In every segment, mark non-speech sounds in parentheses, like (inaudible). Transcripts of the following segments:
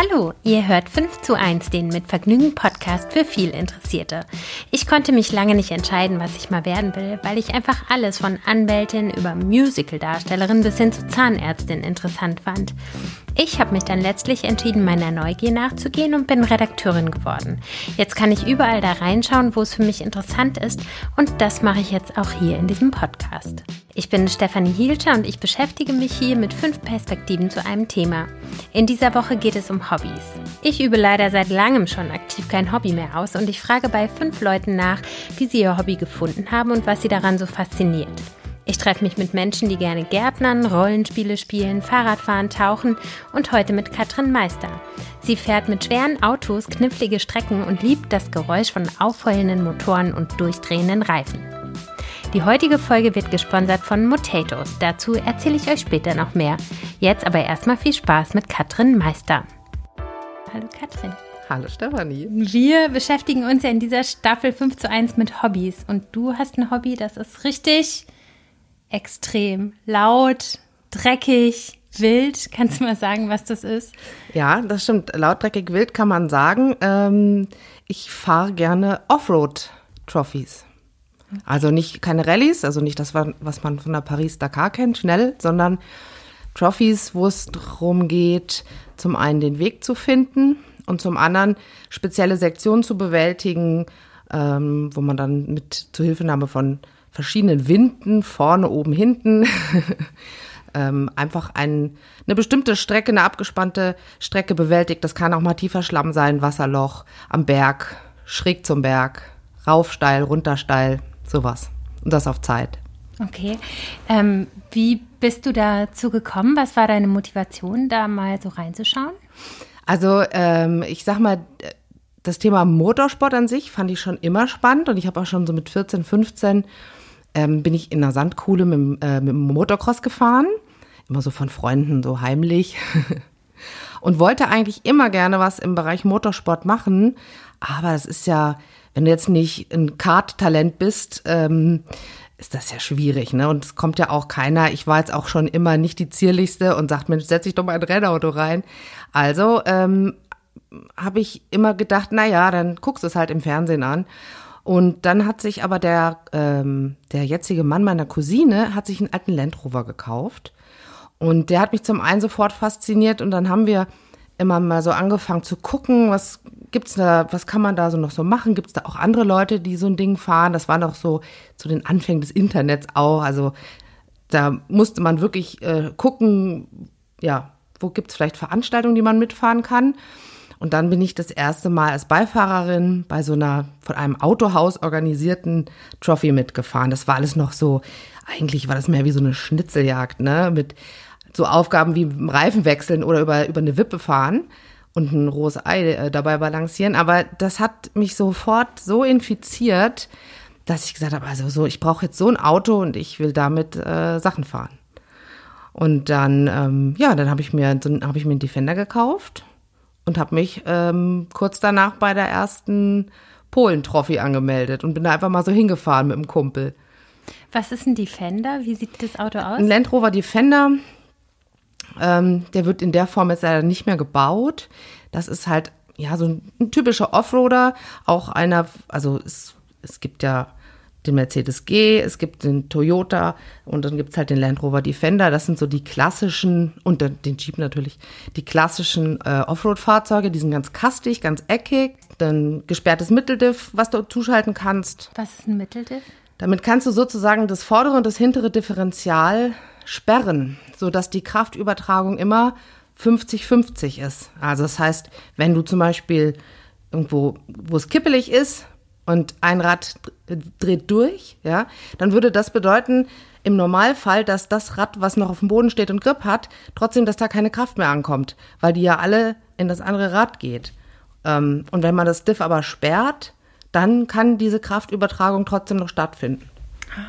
Hallo, ihr hört 5 zu 1, den mit Vergnügen Podcast für viel Interessierte. Ich konnte mich lange nicht entscheiden, was ich mal werden will, weil ich einfach alles von Anwältin über Musical-Darstellerin bis hin zu Zahnärztin interessant fand. Ich habe mich dann letztlich entschieden, meiner Neugier nachzugehen und bin Redakteurin geworden. Jetzt kann ich überall da reinschauen, wo es für mich interessant ist und das mache ich jetzt auch hier in diesem Podcast. Ich bin Stefanie Hielscher und ich beschäftige mich hier mit fünf Perspektiven zu einem Thema. In dieser Woche geht es um Hobbys. Ich übe leider seit langem schon aktiv kein Hobby mehr aus und ich frage bei fünf Leuten nach, wie sie ihr Hobby gefunden haben und was sie daran so fasziniert. Ich treffe mich mit Menschen, die gerne Gärtnern, Rollenspiele spielen, Fahrradfahren, tauchen und heute mit Katrin Meister. Sie fährt mit schweren Autos knifflige Strecken und liebt das Geräusch von aufheulenden Motoren und durchdrehenden Reifen. Die heutige Folge wird gesponsert von Motatoes. Dazu erzähle ich euch später noch mehr. Jetzt aber erstmal viel Spaß mit Katrin Meister. Hallo Katrin. Hallo Stefanie. Wir beschäftigen uns ja in dieser Staffel 5 zu 1 mit Hobbys. Und du hast ein Hobby, das ist richtig extrem laut, dreckig, wild. (laughs) Kannst du mal sagen, was das ist? Ja, das stimmt. Laut, dreckig, wild kann man sagen. Ähm, ich fahre gerne Offroad-Trophies. Also nicht keine Rallyes, also nicht das, was man von der Paris-Dakar kennt, schnell, sondern Trophies, wo es darum geht, zum einen den Weg zu finden und zum anderen spezielle Sektionen zu bewältigen, ähm, wo man dann mit Zuhilfenahme von verschiedenen Winden, vorne, oben, hinten, (laughs) ähm, einfach ein, eine bestimmte Strecke, eine abgespannte Strecke bewältigt. Das kann auch mal tiefer Schlamm sein, Wasserloch, am Berg, schräg zum Berg, rauf steil, runter steil, sowas. Und das auf Zeit. Okay. Ähm, wie bist du dazu gekommen? Was war deine Motivation, da mal so reinzuschauen? Also ähm, ich sag mal, das Thema Motorsport an sich fand ich schon immer spannend und ich habe auch schon so mit 14, 15 ähm, bin ich in einer Sandkuhle mit, äh, mit dem Motocross gefahren. Immer so von Freunden, so heimlich. (laughs) und wollte eigentlich immer gerne was im Bereich Motorsport machen. Aber das ist ja, wenn du jetzt nicht ein Kart-Talent bist, ähm, ist das ja schwierig, ne? Und es kommt ja auch keiner. Ich war jetzt auch schon immer nicht die zierlichste und sagt, Mensch, setz dich doch mal ein Rennauto rein. Also ähm, habe ich immer gedacht, na ja, dann guckst du es halt im Fernsehen an. Und dann hat sich aber der, ähm, der jetzige Mann meiner Cousine hat sich einen alten Land Rover gekauft. Und der hat mich zum einen sofort fasziniert und dann haben wir immer mal so angefangen zu gucken, was gibt's da, was kann man da so noch so machen? Gibt's da auch andere Leute, die so ein Ding fahren? Das war noch so zu den Anfängen des Internets auch. Also da musste man wirklich äh, gucken, ja, wo gibt's vielleicht Veranstaltungen, die man mitfahren kann. Und dann bin ich das erste Mal als Beifahrerin bei so einer von einem Autohaus organisierten Trophy mitgefahren. Das war alles noch so, eigentlich war das mehr wie so eine Schnitzeljagd, ne? Mit so Aufgaben wie Reifen wechseln oder über, über eine Wippe fahren und ein rohes Ei äh, dabei balancieren. Aber das hat mich sofort so infiziert, dass ich gesagt habe, also so, ich brauche jetzt so ein Auto und ich will damit äh, Sachen fahren. Und dann, ähm, ja, dann habe ich mir so, habe ich mir einen Defender gekauft und habe mich ähm, kurz danach bei der ersten Polen-Trophy angemeldet und bin da einfach mal so hingefahren mit dem Kumpel. Was ist ein Defender? Wie sieht das Auto aus? Ein Land Rover Defender. Ähm, der wird in der Form jetzt leider nicht mehr gebaut. Das ist halt ja so ein, ein typischer Offroader. Auch einer, also es, es gibt ja den Mercedes G, es gibt den Toyota und dann gibt es halt den Land Rover Defender. Das sind so die klassischen, und den Jeep natürlich, die klassischen äh, Offroad-Fahrzeuge. Die sind ganz kastig, ganz eckig. Dann gesperrtes Mitteldiff, was du zuschalten kannst. Was ist ein Mitteldiff? Damit kannst du sozusagen das vordere und das hintere Differential sperren, sodass die Kraftübertragung immer 50-50 ist. Also das heißt, wenn du zum Beispiel irgendwo, wo es kippelig ist, und ein Rad dreht durch, ja, dann würde das bedeuten, im Normalfall, dass das Rad, was noch auf dem Boden steht und Grip hat, trotzdem, dass da keine Kraft mehr ankommt, weil die ja alle in das andere Rad geht. Ähm, und wenn man das Diff aber sperrt, dann kann diese Kraftübertragung trotzdem noch stattfinden.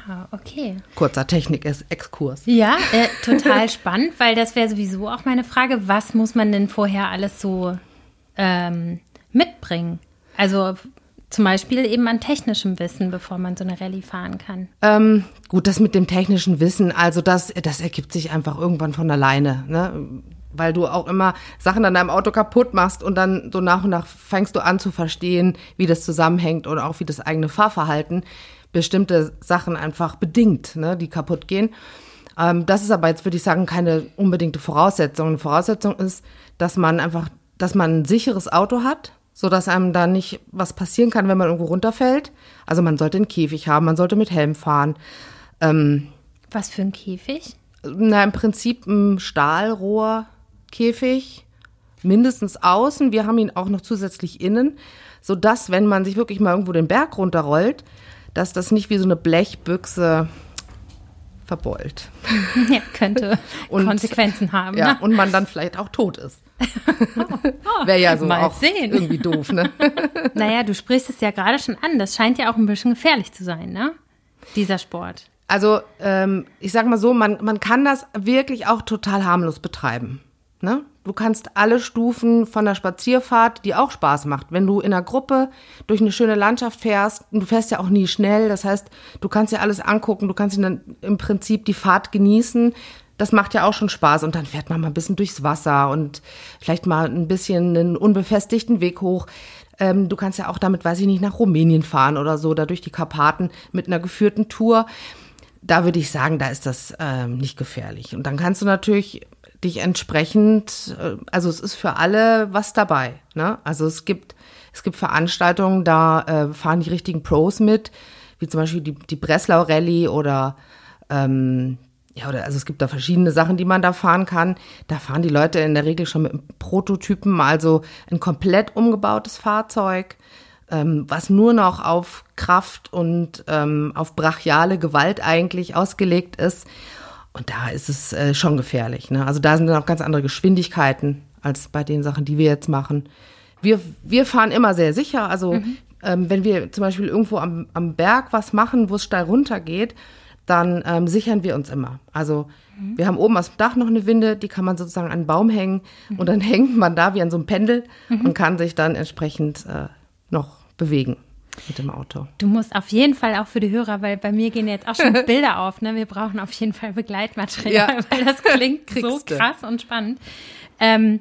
Ah, okay. Kurzer Technik-Exkurs. Ja, äh, total (laughs) spannend, weil das wäre sowieso auch meine Frage, was muss man denn vorher alles so ähm, mitbringen? Also zum Beispiel eben an technischem Wissen, bevor man so eine Rallye fahren kann. Ähm, gut, das mit dem technischen Wissen, also das, das ergibt sich einfach irgendwann von alleine. Ne? weil du auch immer Sachen an deinem Auto kaputt machst und dann so nach und nach fängst du an zu verstehen, wie das zusammenhängt oder auch wie das eigene Fahrverhalten bestimmte Sachen einfach bedingt, ne, die kaputt gehen. Ähm, das ist aber jetzt, würde ich sagen, keine unbedingte Voraussetzung. Eine Voraussetzung ist, dass man einfach, dass man ein sicheres Auto hat, so dass einem da nicht was passieren kann, wenn man irgendwo runterfällt. Also man sollte einen Käfig haben, man sollte mit Helm fahren. Ähm, was für ein Käfig? Na, im Prinzip ein Stahlrohrkäfig, mindestens außen. Wir haben ihn auch noch zusätzlich innen, sodass, wenn man sich wirklich mal irgendwo den Berg runterrollt, dass das nicht wie so eine Blechbüchse verbeult. (laughs) Ja, könnte (laughs) und, Konsequenzen haben. Ja, ne? und man dann vielleicht auch tot ist. (laughs) oh, Wäre ja so auch sehen. irgendwie doof, ne? naja, du sprichst es ja gerade schon an. Das scheint ja auch ein bisschen gefährlich zu sein, ne? Dieser Sport. Also, ähm, ich sag mal so, man, man kann das wirklich auch total harmlos betreiben. Ne? Du kannst alle Stufen von der Spazierfahrt, die auch Spaß macht, wenn du in einer Gruppe durch eine schöne Landschaft fährst, du fährst ja auch nie schnell, das heißt, du kannst dir alles angucken, du kannst dann im Prinzip die Fahrt genießen. Das macht ja auch schon Spaß und dann fährt man mal ein bisschen durchs Wasser und vielleicht mal ein bisschen einen unbefestigten Weg hoch. Ähm, du kannst ja auch damit, weiß ich nicht, nach Rumänien fahren oder so, da durch die Karpaten mit einer geführten Tour. Da würde ich sagen, da ist das ähm, nicht gefährlich. Und dann kannst du natürlich dich entsprechend, äh, also es ist für alle was dabei. Ne? Also es gibt, es gibt Veranstaltungen, da äh, fahren die richtigen Pros mit, wie zum Beispiel die, die Breslau Rallye oder ähm, ja, oder also es gibt da verschiedene Sachen, die man da fahren kann. Da fahren die Leute in der Regel schon mit Prototypen, also ein komplett umgebautes Fahrzeug, ähm, was nur noch auf Kraft und ähm, auf brachiale Gewalt eigentlich ausgelegt ist. Und da ist es äh, schon gefährlich. Ne? Also da sind dann auch ganz andere Geschwindigkeiten als bei den Sachen, die wir jetzt machen. Wir, wir fahren immer sehr sicher. Also mhm. ähm, wenn wir zum Beispiel irgendwo am, am Berg was machen, wo es steil runter geht, dann ähm, sichern wir uns immer. Also mhm. wir haben oben aus dem Dach noch eine Winde, die kann man sozusagen an einen Baum hängen mhm. und dann (laughs) hängt man da wie an so einem Pendel mhm. und kann sich dann entsprechend äh, noch bewegen mit dem Auto. Du musst auf jeden Fall auch für die Hörer, weil bei mir gehen jetzt auch schon (laughs) Bilder auf, ne? Wir brauchen auf jeden Fall Begleitmaterial, ja. (laughs) weil das klingt (laughs) so krass und spannend. Ähm,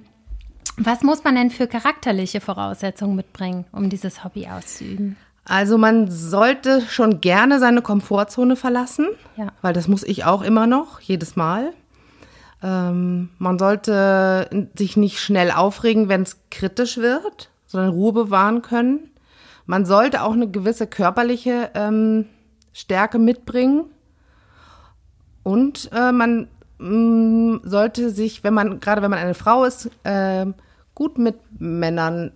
was muss man denn für charakterliche Voraussetzungen mitbringen, um dieses Hobby auszuüben? Also man sollte schon gerne seine Komfortzone verlassen, ja. weil das muss ich auch immer noch, jedes Mal. Ähm, man sollte sich nicht schnell aufregen, wenn es kritisch wird, sondern Ruhe bewahren können. Man sollte auch eine gewisse körperliche ähm, Stärke mitbringen. Und äh, man mh, mm, sollte sich, wenn man, gerade wenn man eine Frau ist, äh, gut mit Männern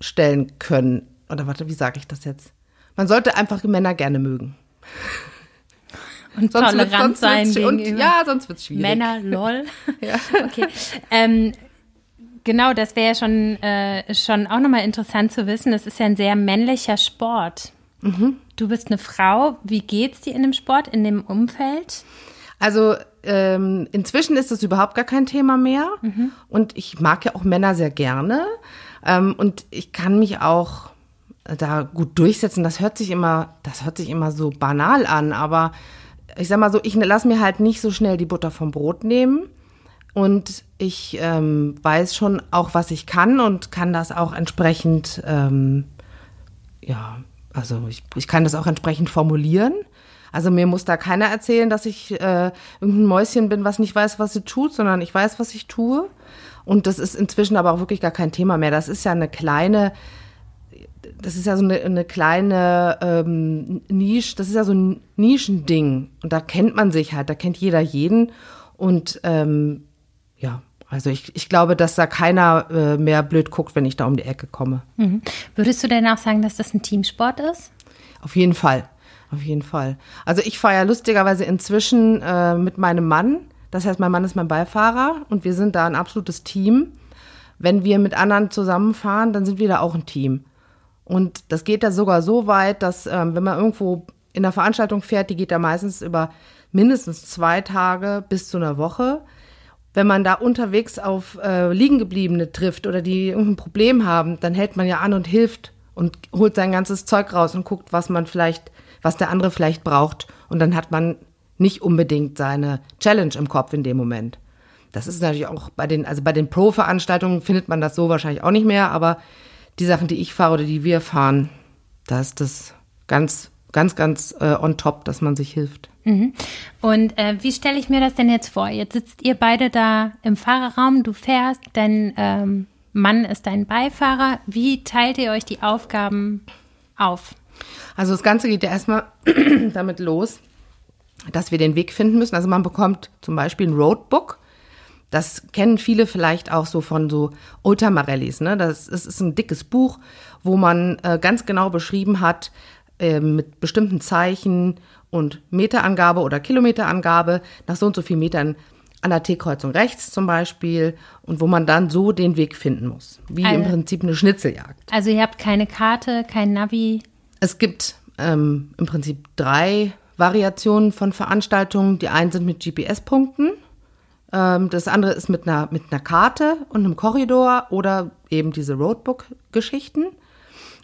stellen können. Oder warte, wie sage ich das jetzt? Man sollte einfach Männer gerne mögen. (laughs) Und sonst tolerant sein und, Ja, sonst wird es schwierig. Männer, lol. (laughs) ja. Okay. Ähm, Genau, das wäre ja schon, äh, schon auch nochmal interessant zu wissen. Es ist ja ein sehr männlicher Sport. Mhm. Du bist eine Frau. Wie geht's dir in dem Sport, in dem Umfeld? Also ähm, inzwischen ist das überhaupt gar kein Thema mehr. Mhm. Und ich mag ja auch Männer sehr gerne. Ähm, und ich kann mich auch da gut durchsetzen. Das hört sich immer, das hört sich immer so banal an, aber ich sag mal so, ich lasse mir halt nicht so schnell die Butter vom Brot nehmen. Und ich ähm, weiß schon auch, was ich kann und kann das auch entsprechend, ähm, ja, also ich, ich kann das auch entsprechend formulieren. Also mir muss da keiner erzählen, dass ich äh, irgendein Mäuschen bin, was nicht weiß, was sie tut, sondern ich weiß, was ich tue. Und das ist inzwischen aber auch wirklich gar kein Thema mehr. Das ist ja eine kleine, das ist ja so eine, eine kleine ähm, Nische, das ist ja so ein Nischending. Und da kennt man sich halt, da kennt jeder jeden. Und ähm, ja, also ich, ich glaube, dass da keiner äh, mehr blöd guckt, wenn ich da um die Ecke komme. Mhm. Würdest du denn auch sagen, dass das ein Teamsport ist? Auf jeden Fall. Auf jeden Fall. Also ich fahre ja lustigerweise inzwischen äh, mit meinem Mann. Das heißt, mein Mann ist mein Beifahrer und wir sind da ein absolutes Team. Wenn wir mit anderen zusammenfahren, dann sind wir da auch ein Team. Und das geht da sogar so weit, dass ähm, wenn man irgendwo in einer Veranstaltung fährt, die geht da meistens über mindestens zwei Tage bis zu einer Woche wenn man da unterwegs auf äh, Liegengebliebene trifft oder die irgendein Problem haben, dann hält man ja an und hilft und holt sein ganzes Zeug raus und guckt, was man vielleicht, was der andere vielleicht braucht. Und dann hat man nicht unbedingt seine Challenge im Kopf in dem Moment. das ist natürlich auch bei den, also bei den Pro-Veranstaltungen findet man das so wahrscheinlich auch nicht mehr, aber die Sachen, die ich fahre oder die wir fahren, da ist das ganz, ganz, ganz äh, on top, dass man sich hilft. Mhm. Und äh, wie stelle ich mir das denn jetzt vor? Jetzt sitzt ihr beide da im Fahrerraum, du fährst, dein ähm, Mann ist dein Beifahrer. Wie teilt ihr euch die Aufgaben auf? Also das Ganze geht ja erstmal (clears throat) damit los, dass wir den Weg finden müssen. Also man bekommt zum Beispiel ein Roadbook. Das kennen viele vielleicht auch so von so Ultramarellis. Ne? Das ist, ist ein dickes Buch, wo man äh, ganz genau beschrieben hat, äh, mit bestimmten Zeichen und Meterangabe oder Kilometerangabe nach so und so vielen Metern an der T-Kreuzung rechts zum Beispiel und wo man dann so den Weg finden muss. Wie also, im Prinzip eine Schnitzeljagd. Also ihr habt keine Karte, kein Navi? Es gibt ähm, im Prinzip drei Variationen von Veranstaltungen. Die einen sind mit GPS-Punkten, ähm, das andere ist mit einer, mit einer Karte und einem Korridor oder eben diese Roadbook-Geschichten.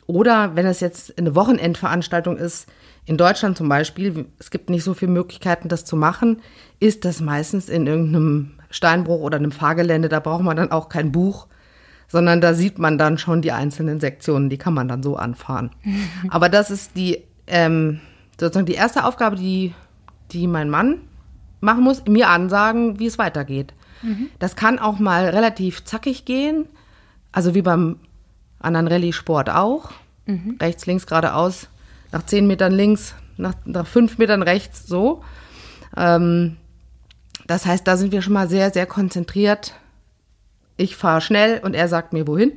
Oder wenn es jetzt eine Wochenendveranstaltung ist, in Deutschland zum Beispiel, es gibt nicht so viele Möglichkeiten, das zu machen, ist das meistens in irgendeinem Steinbruch oder einem Fahrgelände. Da braucht man dann auch kein Buch, sondern da sieht man dann schon die einzelnen Sektionen. Die kann man dann so anfahren. (laughs) Aber das ist die ähm, sozusagen die erste Aufgabe, die, die mein Mann machen muss, mir ansagen, wie es weitergeht. Mhm. Das kann auch mal relativ zackig gehen, also wie beim anderen Rallye-Sport auch. Mhm. Rechts, links, geradeaus nach zehn Metern links, nach, nach fünf Metern rechts, so. Ähm, das heißt, da sind wir schon mal sehr, sehr konzentriert. Ich fahre schnell und er sagt mir wohin.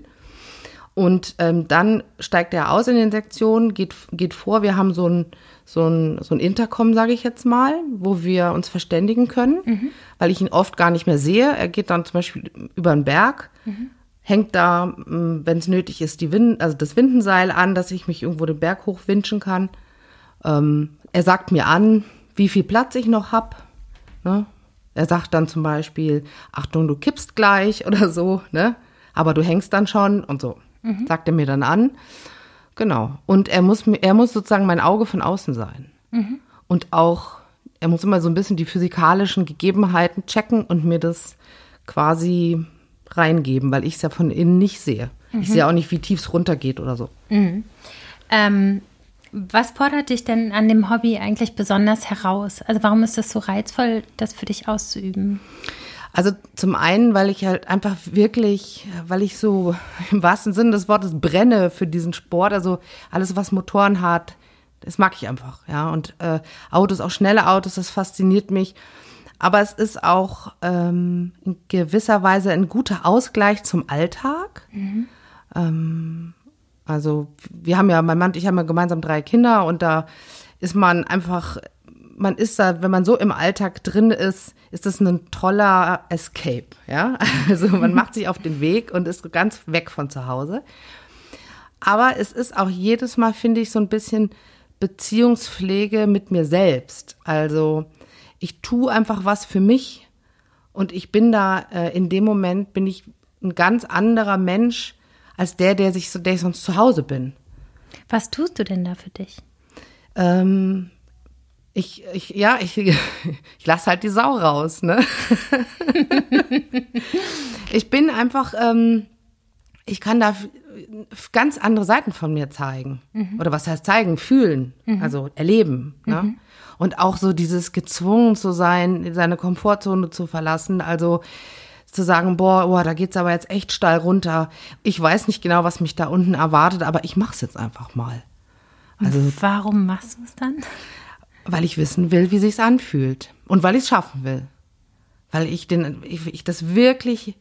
Und ähm, dann steigt er aus in den Sektionen, geht, geht vor. Wir haben so ein, so ein, so ein Intercom, sage ich jetzt mal, wo wir uns verständigen können, mhm. weil ich ihn oft gar nicht mehr sehe. Er geht dann zum Beispiel über den Berg, mhm hängt da, mm, wenn es nötig ist, die Wind, also das Windenseil an, dass ich mich irgendwo den Berg hochwinschen kann. Ähm, er sagt mir an, wie viel Platz ich noch habe. Ne? Er sagt dann zum Beispiel, Achtung, du kippst gleich (laughs) oder so, ne? Aber du hängst dann schon und so. Mhm. Sagt er mir dann an. Genau. Und er muss, er muss sozusagen mein Auge von außen sein. Mhm. Und auch, er muss immer so ein bisschen die physikalischen Gegebenheiten checken und mir das quasi reingeben, weil ich es ja von innen nicht sehe. Mhm. Ich sehe auch nicht, wie tief es runtergeht oder so. Mhm. Ähm, was fordert dich denn an dem Hobby eigentlich besonders heraus? Also warum ist das so reizvoll, das für dich auszuüben? Also zum einen, weil ich halt einfach wirklich, weil ich so (laughs) im wahrsten Sinne des Wortes brenne für diesen Sport. Also alles, was Motoren hat, das mag ich einfach, ja. Und äh, Autos, auch schnelle Autos, das fasziniert mich. Aber es ist auch ähm, in gewisser Weise ein guter Ausgleich zum Alltag. Mhm. Ähm, also wir haben ja, mein Mann und ich haben ja gemeinsam drei Kinder und da ist man einfach, man ist da, wenn man so im Alltag drin ist, ist das ein toller Escape, ja. (laughs) Also man macht sich auf den Weg und ist ganz weg von zu Hause. Aber es ist auch jedes Mal, finde ich, so ein bisschen Beziehungspflege mit mir selbst. Also ich tue einfach was für mich und ich bin da äh, in dem Moment bin ich ein ganz anderer Mensch als der, der sich so, der ich sonst zu Hause bin. Was tust du denn da für dich? Ähm, ich, ich, ja, ich, (laughs) ich lasse halt die Sau raus, ne? (laughs) ich bin einfach, ähm, ich kann da ganz andere Seiten von mir zeigen. Mhm. Oder was heißt zeigen? Fühlen, mhm. also erleben. Ne? Mhm. Und auch so dieses gezwungen zu sein, seine Komfortzone zu verlassen. Also zu sagen, boah, boah, da geht's aber jetzt echt steil runter. Ich weiß nicht genau, was mich da unten erwartet, aber ich mach's jetzt einfach mal. Also warum machst du es dann? Weil ich wissen will, wie sich's anfühlt und weil ich es schaffen will, weil ich den, ich, ich das wirklich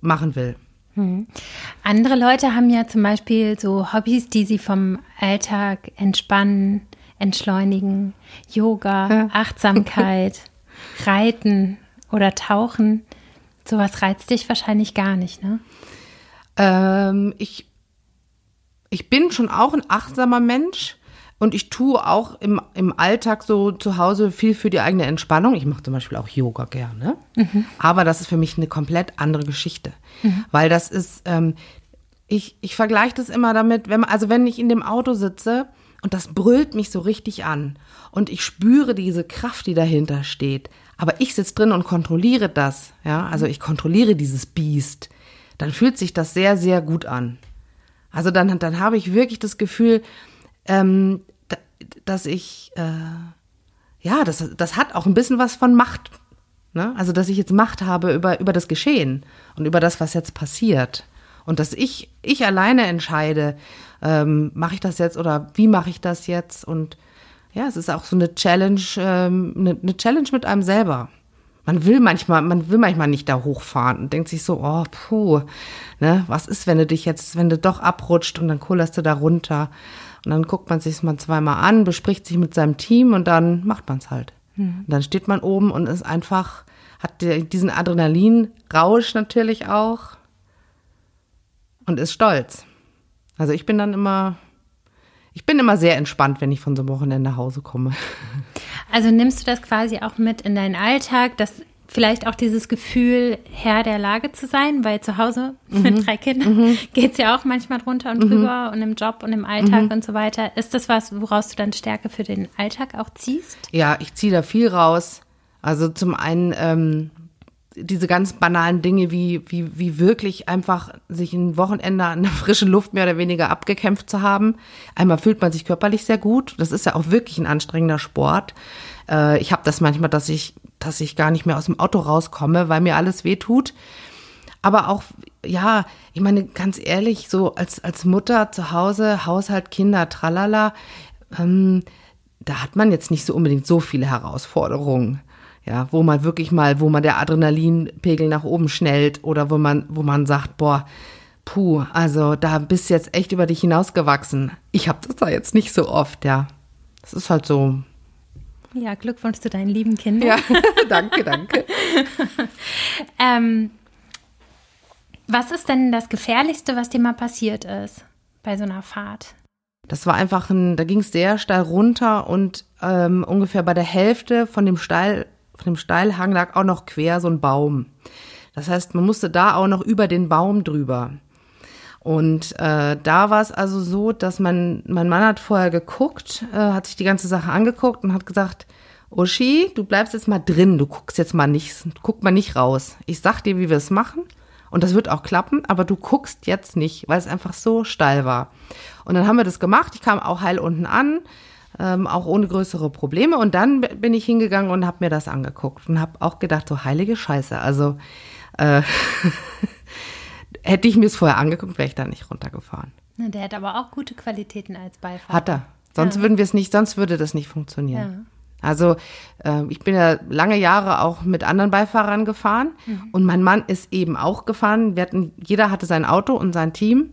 machen will. Hm. Andere Leute haben ja zum Beispiel so Hobbys, die sie vom Alltag entspannen, entschleunigen. Yoga, ja. Achtsamkeit, (laughs) Reiten oder Tauchen. Sowas reizt dich wahrscheinlich gar nicht, ne? Ähm, ich, ich bin schon auch ein achtsamer Mensch. Und ich tue auch im, im Alltag so zu Hause viel für die eigene Entspannung. Ich mache zum Beispiel auch Yoga gerne. Mhm. Aber das ist für mich eine komplett andere Geschichte. Mhm. Weil das ist, ähm, ich, ich vergleiche das immer damit, wenn man, also wenn ich in dem Auto sitze und das brüllt mich so richtig an und ich spüre diese Kraft, die dahinter steht. aber ich sitze drin und kontrolliere das, ja, also ich kontrolliere dieses Biest, dann fühlt sich das sehr, sehr gut an. Also dann, dann habe ich wirklich das Gefühl, ähm, dass ich, äh, ja, das, das hat auch ein bisschen was von Macht. Ne? Also, dass ich jetzt Macht habe über, über das Geschehen und über das, was jetzt passiert. Und dass ich, ich alleine entscheide, ähm, mache ich das jetzt oder wie mache ich das jetzt? Und ja, es ist auch so eine Challenge, ähm, eine, eine Challenge mit einem selber. Man will manchmal, man will manchmal nicht da hochfahren und denkt sich so, oh, puh, ne, was ist, wenn du dich jetzt, wenn du doch abrutscht und dann kullerst du da runter. Und dann guckt man sich mal zweimal an, bespricht sich mit seinem Team und dann macht man es halt. Mhm. Und dann steht man oben und ist einfach, hat diesen Adrenalinrausch natürlich auch und ist stolz. Also ich bin dann immer, ich bin immer sehr entspannt, wenn ich von so einem Wochenende nach Hause komme. Also nimmst du das quasi auch mit in deinen Alltag, dass vielleicht auch dieses Gefühl, Herr der Lage zu sein, weil zu Hause (laughs) mhm. mit drei Kindern mhm. geht es ja auch manchmal drunter und mhm. drüber und im Job und im Alltag mhm. und so weiter. Ist das was, woraus du dann Stärke für den Alltag auch ziehst? Ja, ich ziehe da viel raus. Also zum einen ähm, diese ganz banalen Dinge wie, wie, wie wirklich einfach sich ein Wochenende an der frischen Luft mehr oder weniger abgekämpft zu haben. Einmal fühlt man sich körperlich sehr gut. Das ist ja auch wirklich ein anstrengender Sport. Äh, ich habe das manchmal, dass ich, dass ich gar nicht mehr aus dem Auto rauskomme, weil mir alles weh tut. Aber auch, ja, ich meine, ganz ehrlich, so als, als Mutter zu Hause, Haushalt, Kinder, tralala, ähm, da hat man jetzt nicht so unbedingt so viele Herausforderungen ja, wo man wirklich mal, wo man der Adrenalinpegel nach oben schnellt oder wo man, wo man sagt, boah, puh, also da bist du jetzt echt über dich hinausgewachsen. Ich habe das da jetzt nicht so oft, ja. Das ist halt so. Ja, Glückwunsch zu deinen lieben Kindern. Ja, (laughs) danke, danke. (laughs) ähm, was ist denn das Gefährlichste, was dir mal passiert ist bei so einer Fahrt? Das war einfach ein, da ging es sehr steil runter und ähm, ungefähr bei der Hälfte von dem Steil auf dem Steilhang lag auch noch quer so ein Baum. Das heißt, man musste da auch noch über den Baum drüber. Und äh, da war es also so, dass man, mein Mann hat vorher geguckt, äh, hat sich die ganze Sache angeguckt und hat gesagt, Uschi, du bleibst jetzt mal drin, du guckst jetzt mal nicht, guck mal nicht raus. Ich sag dir, wie wir es machen und das wird auch klappen, aber du guckst jetzt nicht, weil es einfach so steil war. Und dann haben wir das gemacht, ich kam auch heil unten an, ähm, auch ohne größere Probleme. Und dann bin ich hingegangen und habe mir das angeguckt und habe auch gedacht, so heilige Scheiße. Also äh, (laughs) hätte ich mir es vorher angeguckt, wäre ich da nicht runtergefahren. Na, der hat aber auch gute Qualitäten als Beifahrer. Hat er. Sonst ja. würden wir es nicht, sonst würde das nicht funktionieren. Ja. Also äh, ich bin ja lange Jahre auch mit anderen Beifahrern gefahren mhm. und mein Mann ist eben auch gefahren. Wir hatten, jeder hatte sein Auto und sein Team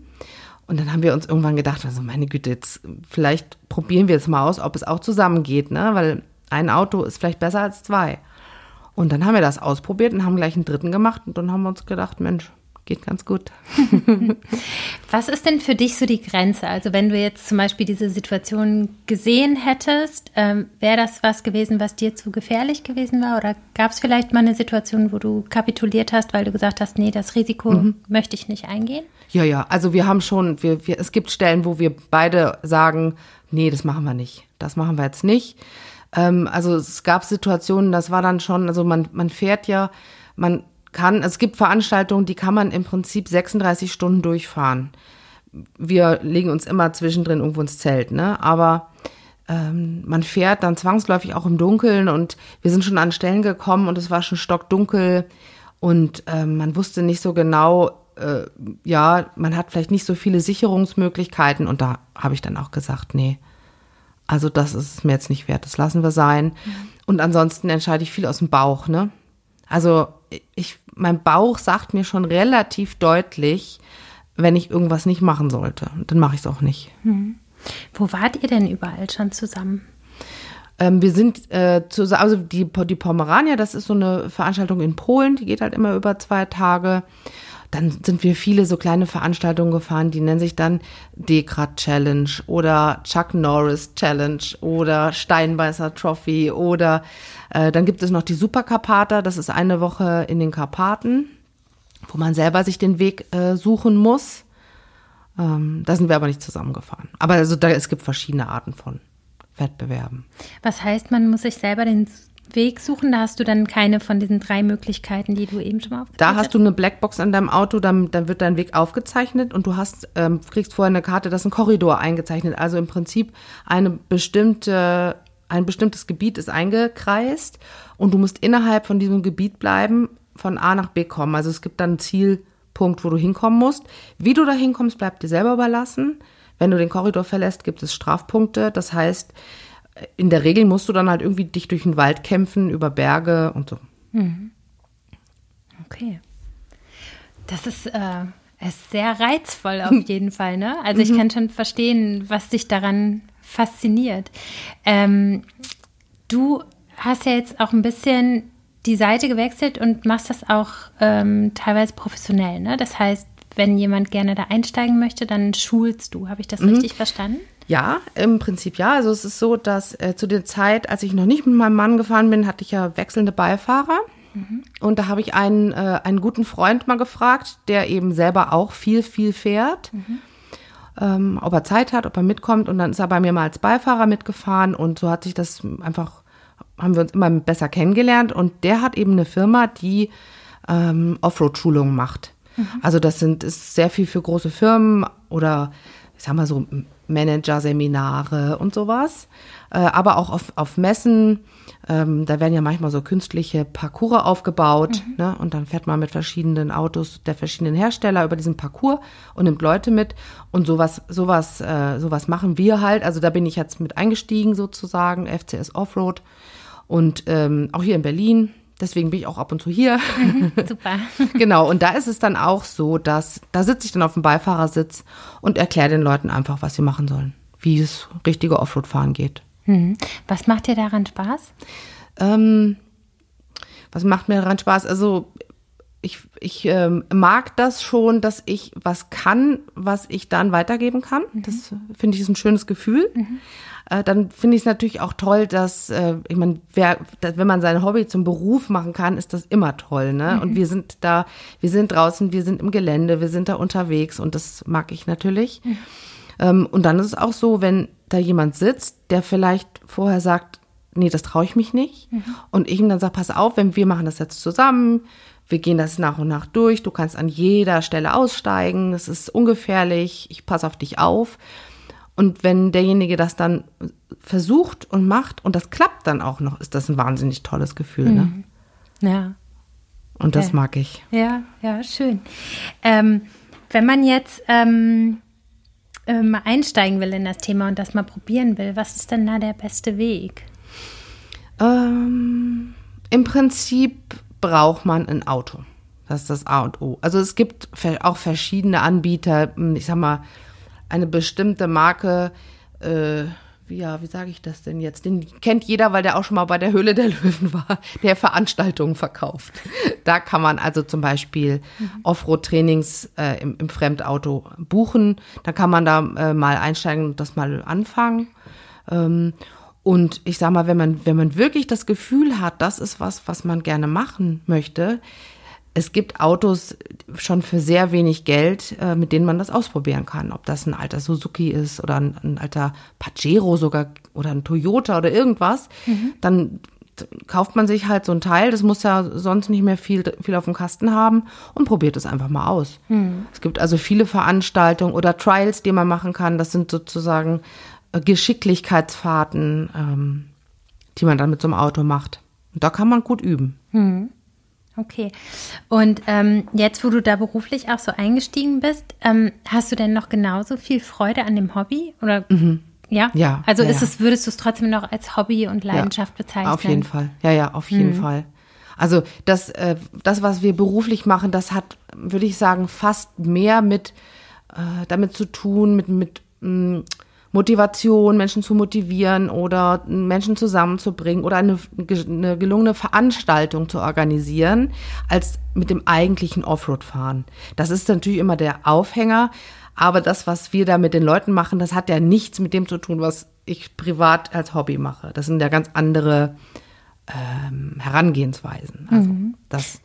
und dann haben wir uns irgendwann gedacht, also meine Güte, jetzt vielleicht probieren wir jetzt mal aus, ob es auch zusammengeht, ne? Weil ein Auto ist vielleicht besser als zwei. Und dann haben wir das ausprobiert und haben gleich einen dritten gemacht und dann haben wir uns gedacht, Mensch, geht ganz gut. (laughs) Was ist denn für dich so die Grenze? Also wenn du jetzt zum Beispiel diese Situation gesehen hättest, ähm, wäre das was gewesen, was dir zu gefährlich gewesen war? Oder gab es vielleicht mal eine Situation, wo du kapituliert hast, weil du gesagt hast, nee, das Risiko mhm. möchte ich nicht eingehen? Ja, ja, also wir haben schon, wir, wir, es gibt Stellen, wo wir beide sagen, nee, das machen wir nicht. Das machen wir jetzt nicht. Ähm, also es gab Situationen, das war dann schon, also man, man fährt ja, man kann, es gibt Veranstaltungen, die kann man im Prinzip 36 Stunden durchfahren. Wir legen uns immer zwischendrin irgendwo ins Zelt, ne? Aber ähm, man fährt dann zwangsläufig auch im Dunkeln und wir sind schon an Stellen gekommen und es war schon stockdunkel und ähm, man wusste nicht so genau, äh, ja, man hat vielleicht nicht so viele Sicherungsmöglichkeiten und da habe ich dann auch gesagt, nee, also das ist es mir jetzt nicht wert, das lassen wir sein. Mhm. Und ansonsten entscheide ich viel aus dem Bauch, ne? Also ich, mein Bauch sagt mir schon relativ deutlich, wenn ich irgendwas nicht machen sollte. Dann mache ich es auch nicht. Mhm. Wo wart ihr denn überall schon zusammen? Ähm, wir sind äh, zu, also die, die Pomerania, das ist so eine Veranstaltung in Polen, die geht halt immer über zwei Tage. Dann sind wir viele so kleine Veranstaltungen gefahren, die nennen sich dann Dekrat Challenge oder Chuck Norris Challenge oder Steinbeißer Trophy oder äh, dann gibt es noch die Superkarpater, das ist eine Woche in den Karpaten, wo man selber sich den Weg äh, suchen muss. Ähm, da sind wir aber nicht zusammengefahren. Aber also da, es gibt verschiedene Arten von Wettbewerben. Was heißt, man muss sich selber den Weg suchen? Da hast du dann keine von diesen drei Möglichkeiten, die du eben schon mal aufgezeigt Da hast du eine Blackbox an deinem Auto, dann, dann wird dein Weg aufgezeichnet und du hast, ähm, kriegst vorher eine Karte, das ist ein Korridor eingezeichnet. Also im Prinzip eine bestimmte, ein bestimmtes Gebiet ist eingekreist und du musst innerhalb von diesem Gebiet bleiben, von A nach B kommen. Also es gibt dann einen Zielpunkt, wo du hinkommen musst. Wie du da hinkommst, bleibt dir selber überlassen. Wenn du den Korridor verlässt, gibt es Strafpunkte. Das heißt, in der Regel musst du dann halt irgendwie dich durch den Wald kämpfen, über Berge und so. Okay. Das ist, äh, ist sehr reizvoll auf (laughs) jeden Fall, ne? Also ich kann schon verstehen, was dich daran fasziniert. Ähm, du hast ja jetzt auch ein bisschen die Seite gewechselt und machst das auch ähm, teilweise professionell, ne? Das heißt, wenn jemand gerne da einsteigen möchte, dann schulst du. Habe ich das richtig verstanden? Ja, im Prinzip ja. Also es ist so, dass äh, zu der Zeit, als ich noch nicht mit meinem Mann gefahren bin, hatte ich ja wechselnde Beifahrer. Und da habe ich einen, äh, einen guten Freund mal gefragt, der eben selber auch viel, viel fährt. Ähm, ob er Zeit hat, ob er mitkommt. Und dann ist er bei mir mal als Beifahrer mitgefahren und so hat sich das einfach, haben wir uns immer besser kennengelernt. Und der hat eben eine Firma, die ähm, Offroad-Schulungen macht. Also das sind ist sehr viel für große Firmen oder ich sag mal so Manager-Seminare und sowas. Äh, aber auch auf, auf Messen, ähm, da werden ja manchmal so künstliche Parcours aufgebaut. Ne? Und dann fährt man mit verschiedenen Autos der verschiedenen Hersteller über diesen Parcours und nimmt Leute mit. Und sowas, sowas, äh, sowas machen wir halt. Also da bin ich jetzt mit eingestiegen sozusagen, FCS Offroad. Und ähm, auch hier in Berlin. Deswegen bin ich auch ab und zu hier. (laughs) Super. (laughs) genau, und da ist es dann auch so, dass da sitze ich dann auf dem Beifahrersitz und erkläre den Leuten einfach, was sie machen sollen, wie es richtige Offroad-Fahren geht. Mhm. Was macht dir daran Spaß? Ähm, was macht mir daran Spaß? Also ich, ich ähm, mag das schon, dass ich was kann, was ich dann weitergeben kann. Das finde ich ist ein schönes Gefühl. Äh, dann finde ich es natürlich auch toll, dass, äh, ich meine, wenn man sein Hobby zum Beruf machen kann, ist das immer toll. Ne? Und wir sind da, wir sind draußen, wir sind im Gelände, wir sind da unterwegs und das mag ich natürlich. Ähm, und dann ist es auch so, wenn da jemand sitzt, der vielleicht vorher sagt, nee, das traue ich mich nicht. Und ich ihm dann sage, pass auf, wenn wir machen das jetzt zusammen, wir gehen das nach und nach durch, du kannst an jeder Stelle aussteigen, es ist ungefährlich, ich passe auf dich auf. Und wenn derjenige das dann versucht und macht und das klappt dann auch noch, ist das ein wahnsinnig tolles Gefühl. Ne? Ja. Und das Okay. mag ich. Ja, ja, schön. Ähm, wenn man jetzt ähm, äh, mal einsteigen will in das Thema und das mal probieren will, was ist denn da der beste Weg? Ähm, Im Prinzip braucht man ein Auto. Das ist das A und O. Also es gibt auch verschiedene Anbieter. Ich sag mal, eine bestimmte Marke, äh, wie, ja, wie sage ich das denn jetzt? Den kennt jeder, weil der auch schon mal bei der Höhle der Löwen war, der Veranstaltungen verkauft. Da kann man also zum Beispiel Offroad-Trainings äh, im, im Fremdauto buchen. Da kann man da äh, mal einsteigen und das mal anfangen. Ähm, und ich sag mal, wenn man, wenn man wirklich das Gefühl hat, das ist was, was man gerne machen möchte, es gibt Autos schon für sehr wenig Geld, äh, mit denen man das ausprobieren kann. Ob das ein alter Suzuki ist oder ein, ein alter Pajero sogar oder ein Toyota oder irgendwas, dann t- kauft man sich halt so ein Teil, das muss ja sonst nicht mehr viel, viel auf dem Kasten haben und probiert es einfach mal aus. Es gibt also viele Veranstaltungen oder Trials, die man machen kann. Das sind sozusagen äh, Geschicklichkeitsfahrten, ähm, die man dann mit so einem Auto macht. Und da kann man gut üben. Okay. Und ähm, jetzt, wo du da beruflich auch so eingestiegen bist, ähm, hast du denn noch genauso viel Freude an dem Hobby? Oder ja? Ja, Also ja, ist ja. es, würdest du es trotzdem noch als Hobby und Leidenschaft bezeichnen? Auf jeden Fall. Ja, ja, auf jeden Fall. Also das, äh, das, was wir beruflich machen, das hat, würde ich sagen, fast mehr mit äh, damit zu tun, mit, mit mh, Motivation, Menschen zu motivieren oder Menschen zusammenzubringen oder eine, eine gelungene Veranstaltung zu organisieren, als mit dem eigentlichen Offroad-Fahren. Das ist natürlich immer der Aufhänger, aber das, was wir da mit den Leuten machen, das hat ja nichts mit dem zu tun, was ich privat als Hobby mache. Das sind ja ganz andere ähm, Herangehensweisen. Also das,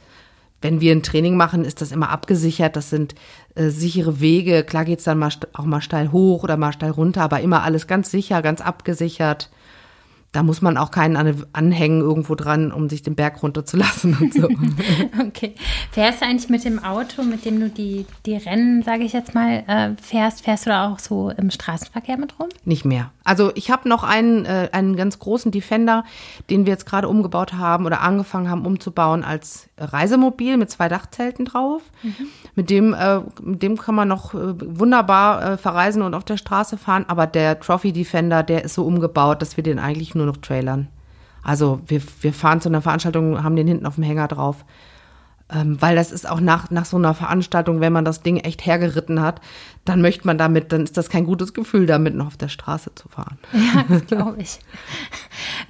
wenn wir ein Training machen, ist das immer abgesichert. Das sind äh, sichere Wege. Klar geht's dann mal auch mal steil hoch oder mal steil runter, aber immer alles ganz sicher, ganz abgesichert. Da muss man auch keinen anhängen irgendwo dran, um sich den Berg runterzulassen und so. (laughs) okay. Fährst du eigentlich mit dem Auto, mit dem du die, die Rennen, sage ich jetzt mal, äh, fährst, fährst du da auch so im Straßenverkehr mit rum? Nicht mehr. Also ich habe noch einen, äh, einen ganz großen Defender, den wir jetzt gerade umgebaut haben oder angefangen haben umzubauen als Reisemobil mit zwei Dachzelten drauf. Mhm. Mit dem, äh, mit dem kann man noch äh, wunderbar äh, verreisen und auf der Straße fahren. Aber der Trophy Defender, der ist so umgebaut, dass wir den eigentlich nur noch trailern. Also wir, wir fahren zu einer Veranstaltung, haben den hinten auf dem Hänger drauf. Ähm, weil das ist auch nach, nach so einer Veranstaltung, wenn man das Ding echt hergeritten hat, dann möchte man damit, dann ist das kein gutes Gefühl, damit noch auf der Straße zu fahren. (laughs) Ja, das glaube ich.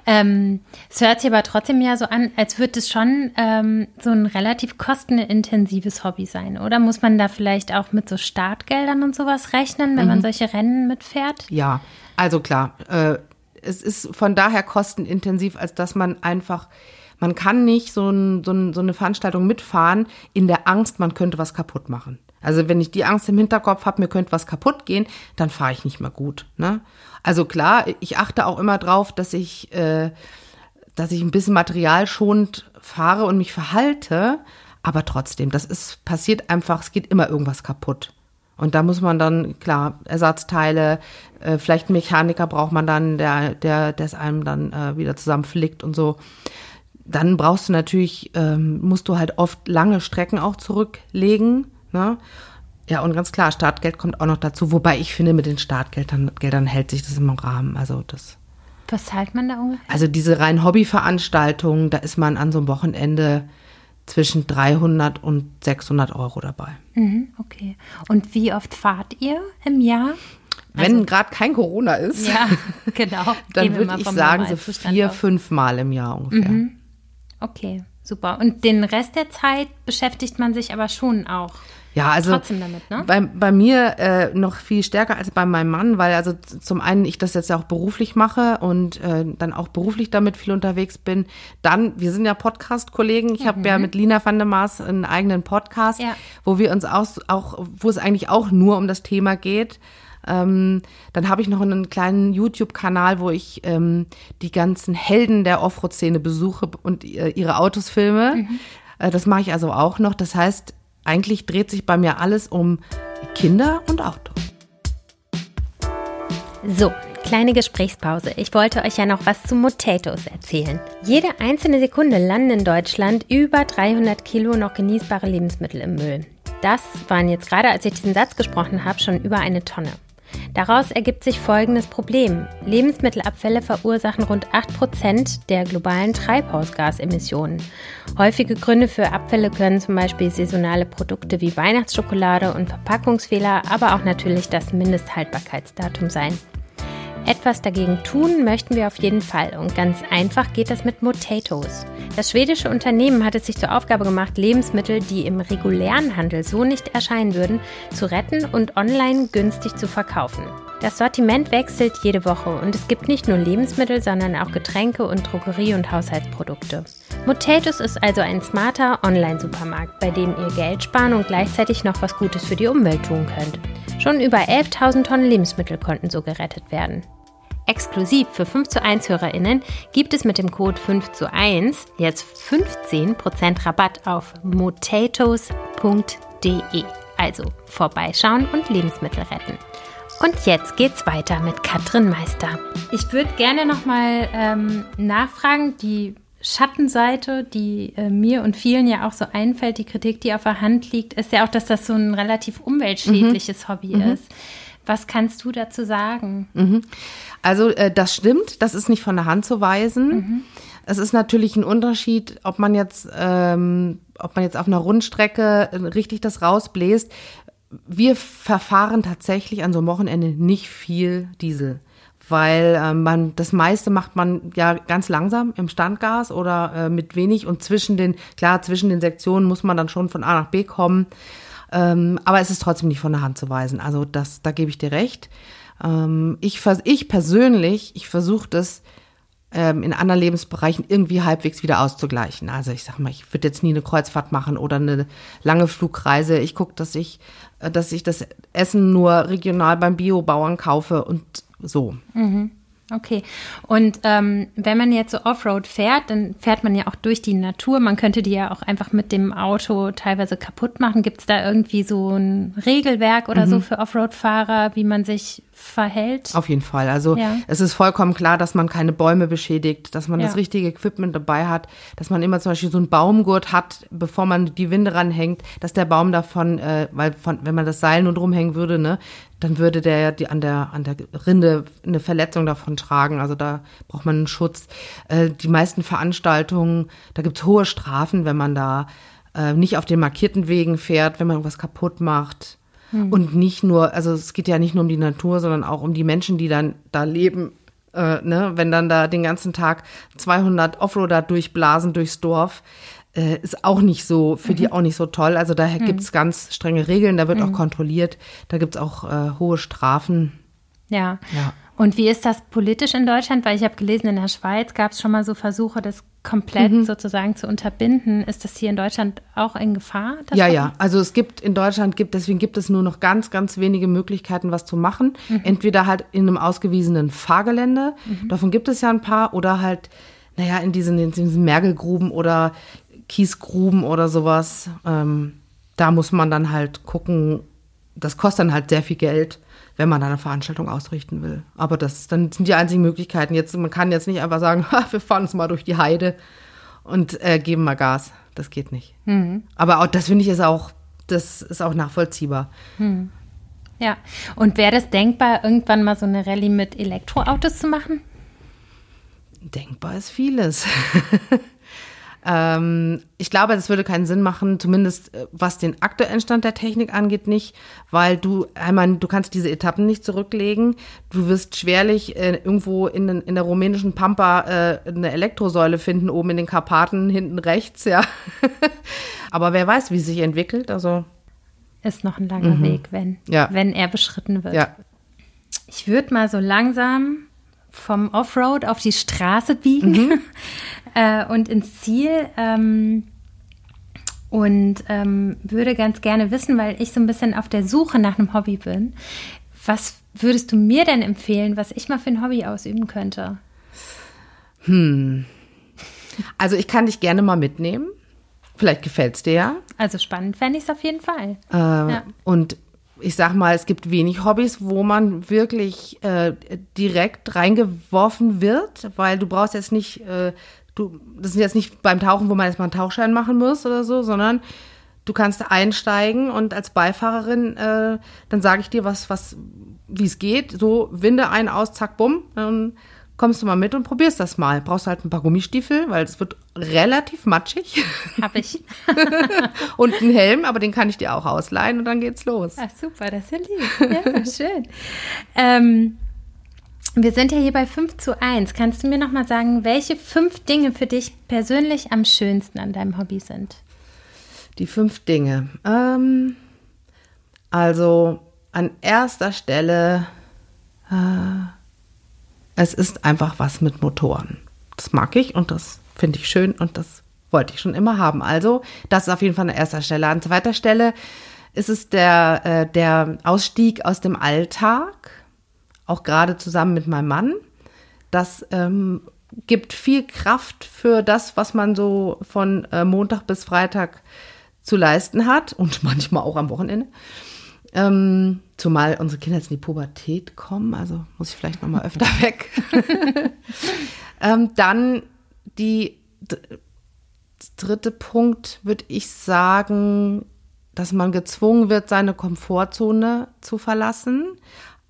ähm, es hört sich aber trotzdem ja so an, als würde es schon ähm, so ein relativ kostenintensives Hobby sein, oder? Muss man da vielleicht auch mit so Startgeldern und sowas rechnen, wenn mhm. man solche Rennen mitfährt? Ja, also klar. Äh, es ist von daher kostenintensiv, als dass man einfach man kann nicht so, ein, so, ein, so eine Veranstaltung mitfahren in der Angst, man könnte was kaputt machen. Also wenn ich die Angst im Hinterkopf habe, mir könnte was kaputt gehen, dann fahre ich nicht mehr gut. Ne? Also klar, ich achte auch immer drauf, dass ich, äh, dass ich ein bisschen materialschonend fahre und mich verhalte, aber trotzdem, das ist passiert einfach, es geht immer irgendwas kaputt. Und da muss man dann, klar, Ersatzteile, äh, vielleicht einen Mechaniker braucht man dann, der, der, der es einem dann äh, wieder zusammenflickt und so dann brauchst du natürlich, ähm, musst du halt oft lange Strecken auch zurücklegen. Ne? Ja, und ganz klar, Startgeld kommt auch noch dazu, wobei ich finde, mit den Startgeldern Geldern hält sich das im Rahmen. Also das. Was zahlt man da ungefähr? Also diese rein Hobbyveranstaltungen, da ist man an so einem Wochenende zwischen 300 und 600 Euro dabei. Mhm, okay. Und wie oft fahrt ihr im Jahr? Wenn also, gerade kein Corona ist, ja, (laughs) genau. dann würde ich sagen, so vier, fünf Mal im Jahr ungefähr. Mhm. Okay, super. Und den Rest der Zeit beschäftigt man sich aber schon auch. Ja, also trotzdem damit, ne? bei, bei mir äh, noch viel stärker als bei meinem Mann, weil also zum einen ich das jetzt ja auch beruflich mache und äh, dann auch beruflich damit viel unterwegs bin. Dann, wir sind ja Podcast-Kollegen. Ich mhm. habe ja mit Lina van der Maas einen eigenen Podcast, ja. wo wir uns auch, auch, wo es eigentlich auch nur um das Thema geht. Ähm, dann habe ich noch einen kleinen YouTube-Kanal, wo ich ähm, die ganzen Helden der Offroad-Szene besuche und äh, ihre Autos filme. Mhm. Äh, das mache ich also auch noch. Das heißt, eigentlich dreht sich bei mir alles um Kinder und Autos. So, kleine Gesprächspause. Ich wollte euch ja noch was zu Potatoes erzählen. Jede einzelne Sekunde landen in Deutschland über 300 Kilo noch genießbare Lebensmittel im Müll. Das waren jetzt gerade, als ich diesen Satz gesprochen habe, schon über eine Tonne. Daraus ergibt sich folgendes Problem. Lebensmittelabfälle verursachen rund 8% der globalen Treibhausgasemissionen. Häufige Gründe für Abfälle können zum Beispiel saisonale Produkte wie Weihnachtsschokolade und Verpackungsfehler, aber auch natürlich das Mindesthaltbarkeitsdatum sein. Etwas dagegen tun möchten wir auf jeden Fall und ganz einfach geht das mit Potatoes. Das schwedische Unternehmen hat es sich zur Aufgabe gemacht, Lebensmittel, die im regulären Handel so nicht erscheinen würden, zu retten und online günstig zu verkaufen. Das Sortiment wechselt jede Woche und es gibt nicht nur Lebensmittel, sondern auch Getränke und Drogerie- und Haushaltsprodukte. Motatus ist also ein smarter Online-Supermarkt, bei dem ihr Geld sparen und gleichzeitig noch was Gutes für die Umwelt tun könnt. Schon über 11.000 Tonnen Lebensmittel konnten so gerettet werden. Exklusiv für 5 zu 1 HörerInnen gibt es mit dem Code 5 zu 1 jetzt 15% Rabatt auf motatos.de. Also vorbeischauen und Lebensmittel retten. Und jetzt geht's weiter mit Katrin Meister. Ich würde gerne nochmal ähm, nachfragen, die Schattenseite, die äh, mir und vielen ja auch so einfällt, die Kritik, die auf der Hand liegt, ist ja auch, dass das so ein relativ umweltschädliches mhm. Hobby mhm. ist. Was kannst du dazu sagen? Mhm. Also äh, das stimmt, das ist nicht von der Hand zu weisen. Mhm. Es ist natürlich ein Unterschied, ob man jetzt, ähm, ob man jetzt auf einer Rundstrecke äh, richtig das rausbläst. Wir verfahren tatsächlich an so einem Wochenende nicht viel Diesel weil äh, man das meiste macht man ja ganz langsam im Standgas oder äh, mit wenig und zwischen den klar zwischen den Sektionen muss man dann schon von A nach B kommen, ähm, aber es ist trotzdem nicht von der Hand zu weisen. Also das, da gebe ich dir recht. Ähm, ich, ich persönlich, ich versuche das ähm, in anderen Lebensbereichen irgendwie halbwegs wieder auszugleichen. Also ich sag mal, ich würde jetzt nie eine Kreuzfahrt machen oder eine lange Flugreise. Ich gucke, dass ich, äh, dass ich das Essen nur regional beim Biobauern kaufe und so. Mhm. Okay. Und ähm, wenn man jetzt so Offroad fährt, dann fährt man ja auch durch die Natur. Man könnte die ja auch einfach mit dem Auto teilweise kaputt machen. Gibt es da irgendwie so ein Regelwerk oder mhm. so für Offroad-Fahrer, wie man sich verhält? Auf jeden Fall. Also ja. es ist vollkommen klar, dass man keine Bäume beschädigt, dass man ja. das richtige Equipment dabei hat, dass man immer zum Beispiel so einen Baumgurt hat, bevor man die Winde ranhängt, dass der Baum davon, äh, weil von, wenn man das Seil nur drumhängen würde, ne, dann würde der die an der an der Rinde eine Verletzung davon tragen. Also da braucht man einen Schutz. Äh, die meisten Veranstaltungen, da gibt's hohe Strafen, wenn man da äh, nicht auf den markierten Wegen fährt, wenn man irgendwas kaputt macht. Hm. Und nicht nur, also es geht ja nicht nur um die Natur, sondern auch um die Menschen, die dann da leben. Äh, ne? Wenn dann da den ganzen Tag 200 Offroader durchblasen durchs Dorf, äh, ist auch nicht so, für mhm. die auch nicht so toll. Also daher mhm. es ganz strenge Regeln, da wird mhm. auch kontrolliert, da gibt es auch äh, hohe Strafen. Ja. ja. Und wie ist das politisch in Deutschland? Weil ich habe gelesen, in der Schweiz gab es schon mal so Versuche, das komplett mhm. sozusagen zu unterbinden. Ist das hier in Deutschland auch in Gefahr? Ja, ja. Also es gibt in Deutschland gibt, deswegen gibt es nur noch ganz, ganz wenige Möglichkeiten, was zu machen. Mhm. Entweder halt in einem ausgewiesenen Fahrgelände, mhm. davon gibt es ja ein paar, oder halt, naja, in diesen, in diesen Mergelgruben oder Kiesgruben oder sowas. Ähm, da muss man dann halt gucken, das kostet dann halt sehr viel Geld, wenn man eine Veranstaltung ausrichten will. Aber das dann sind die einzigen Möglichkeiten. Jetzt, man kann jetzt nicht einfach sagen, (laughs) wir fahren uns mal durch die Heide und äh, geben mal Gas. Das geht nicht. Mhm. Aber auch, das finde ich ist auch, das ist auch nachvollziehbar. Mhm. Ja. Und wäre das denkbar, irgendwann mal so eine Rallye mit Elektroautos zu machen? Denkbar ist vieles. (laughs) Ähm, ich glaube, das würde keinen Sinn machen, zumindest äh, was den aktuellen Stand der Technik angeht, nicht, weil du einmal, du kannst diese Etappen nicht zurücklegen. Du wirst schwerlich äh, irgendwo in, in der rumänischen Pampa äh, eine Elektrosäule finden, oben in den Karpaten, hinten rechts, ja. (laughs) Aber wer weiß, wie es sich entwickelt. Also ist noch ein langer mhm. Weg, wenn, ja. wenn er beschritten wird. Ja. Ich würde mal so langsam vom Offroad auf die Straße biegen. Mhm. (laughs) äh, und ins Ziel. Ähm, und ähm, würde ganz gerne wissen, weil ich so ein bisschen auf der Suche nach einem Hobby bin. Was würdest du mir denn empfehlen, was ich mal für ein Hobby ausüben könnte? Hm. Also ich kann dich gerne mal mitnehmen. Vielleicht gefällt es dir ja. Also spannend fände ich es auf jeden Fall. Äh, ja. Und ich sag mal, es gibt wenig Hobbys, wo man wirklich äh, direkt reingeworfen wird, weil du brauchst jetzt nicht äh, du, das ist jetzt nicht beim Tauchen, wo man erstmal einen Tauchschein machen muss oder so, sondern du kannst einsteigen und als Beifahrerin, äh, dann sage ich dir, was, was, wie es geht. So, Winde ein, aus, zack, bumm. Dann kommst du mal mit und probierst das mal. Brauchst halt ein paar Gummistiefel, weil es wird relativ matschig. Hab ich. (laughs) und einen Helm, aber den kann ich dir auch ausleihen und dann geht's los. Ach super, das ist ja lieb. Ja, schön. Ähm, wir sind ja hier bei 5 zu 1. Kannst du mir noch mal sagen, welche fünf Dinge für dich persönlich am schönsten an deinem Hobby sind? Die fünf Dinge. Ähm, also an erster Stelle, äh, es ist einfach was mit Motoren. Das mag ich und das finde ich schön und das wollte ich schon immer haben. Also das ist auf jeden Fall an erster Stelle. An zweiter Stelle ist es der, äh, der Ausstieg aus dem Alltag auch gerade zusammen mit meinem Mann. Das ähm, gibt viel Kraft für das, was man so von äh, Montag bis Freitag zu leisten hat (laughs) und manchmal auch am Wochenende. Ähm, zumal unsere Kinder jetzt in die Pubertät kommen, also muss ich vielleicht noch mal öfter (laughs) weg. (laughs) ähm, dann die dritte Punkt würde ich sagen, dass man gezwungen wird, seine Komfortzone zu verlassen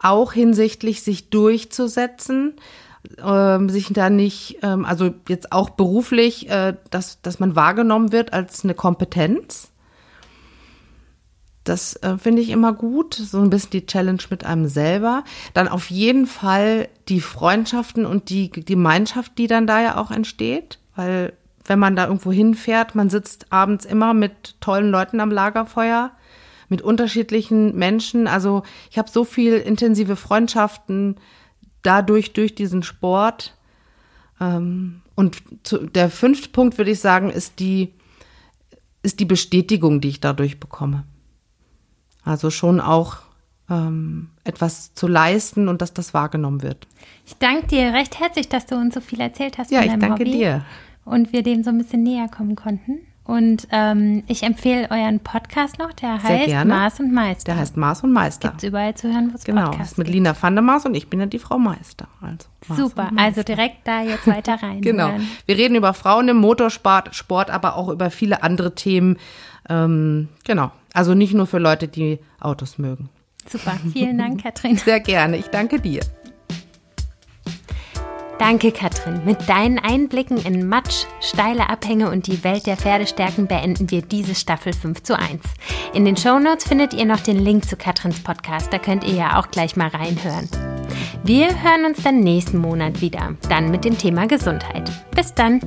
auch hinsichtlich sich durchzusetzen, ähm, sich da nicht, ähm, also jetzt auch beruflich, äh, dass, dass man wahrgenommen wird als eine Kompetenz. Das äh, finde ich immer gut, so ein bisschen die Challenge mit einem selber. Dann auf jeden Fall die Freundschaften und die, die Gemeinschaft, die dann da ja auch entsteht, weil wenn man da irgendwo hinfährt, man sitzt abends immer mit tollen Leuten am Lagerfeuer mit unterschiedlichen Menschen. Also ich habe so viel intensive Freundschaften dadurch, durch diesen Sport. Ähm, und zu, der fünfte Punkt, würde ich sagen, ist die, ist die Bestätigung, die ich dadurch bekomme. Also schon auch ähm, etwas zu leisten und dass das wahrgenommen wird. Ich danke dir recht herzlich, dass du uns so viel erzählt hast Ja, von ich deinem danke Hobby dir. und wir dem so ein bisschen näher kommen konnten. Und ähm, ich empfehle euren Podcast noch, der Sehr heißt gerne. Maß und Meister. Der heißt Maß und Meister. Gibt's überall zu hören, wo es genau, Podcasts ist mit gibt. Lina van der Maas und ich bin ja die Frau Meister. Also Maß Super, Meister. also direkt da jetzt weiter (laughs) rein. Genau. Wir reden über Frauen im Motorsport, Sport, aber auch über viele andere Themen. Ähm, genau. Also nicht nur für Leute, die Autos mögen. Super, vielen Dank, (laughs) Katrin. Sehr gerne. Ich danke dir. Danke, Katrin. Mit deinen Einblicken in Matsch, steile Abhänge und die Welt der Pferdestärken beenden wir diese Staffel 5 zu 1. In den Shownotes findet ihr noch den Link zu Katrins Podcast, da könnt ihr ja auch gleich mal reinhören. Wir hören uns dann nächsten Monat wieder, dann mit dem Thema Gesundheit. Bis dann!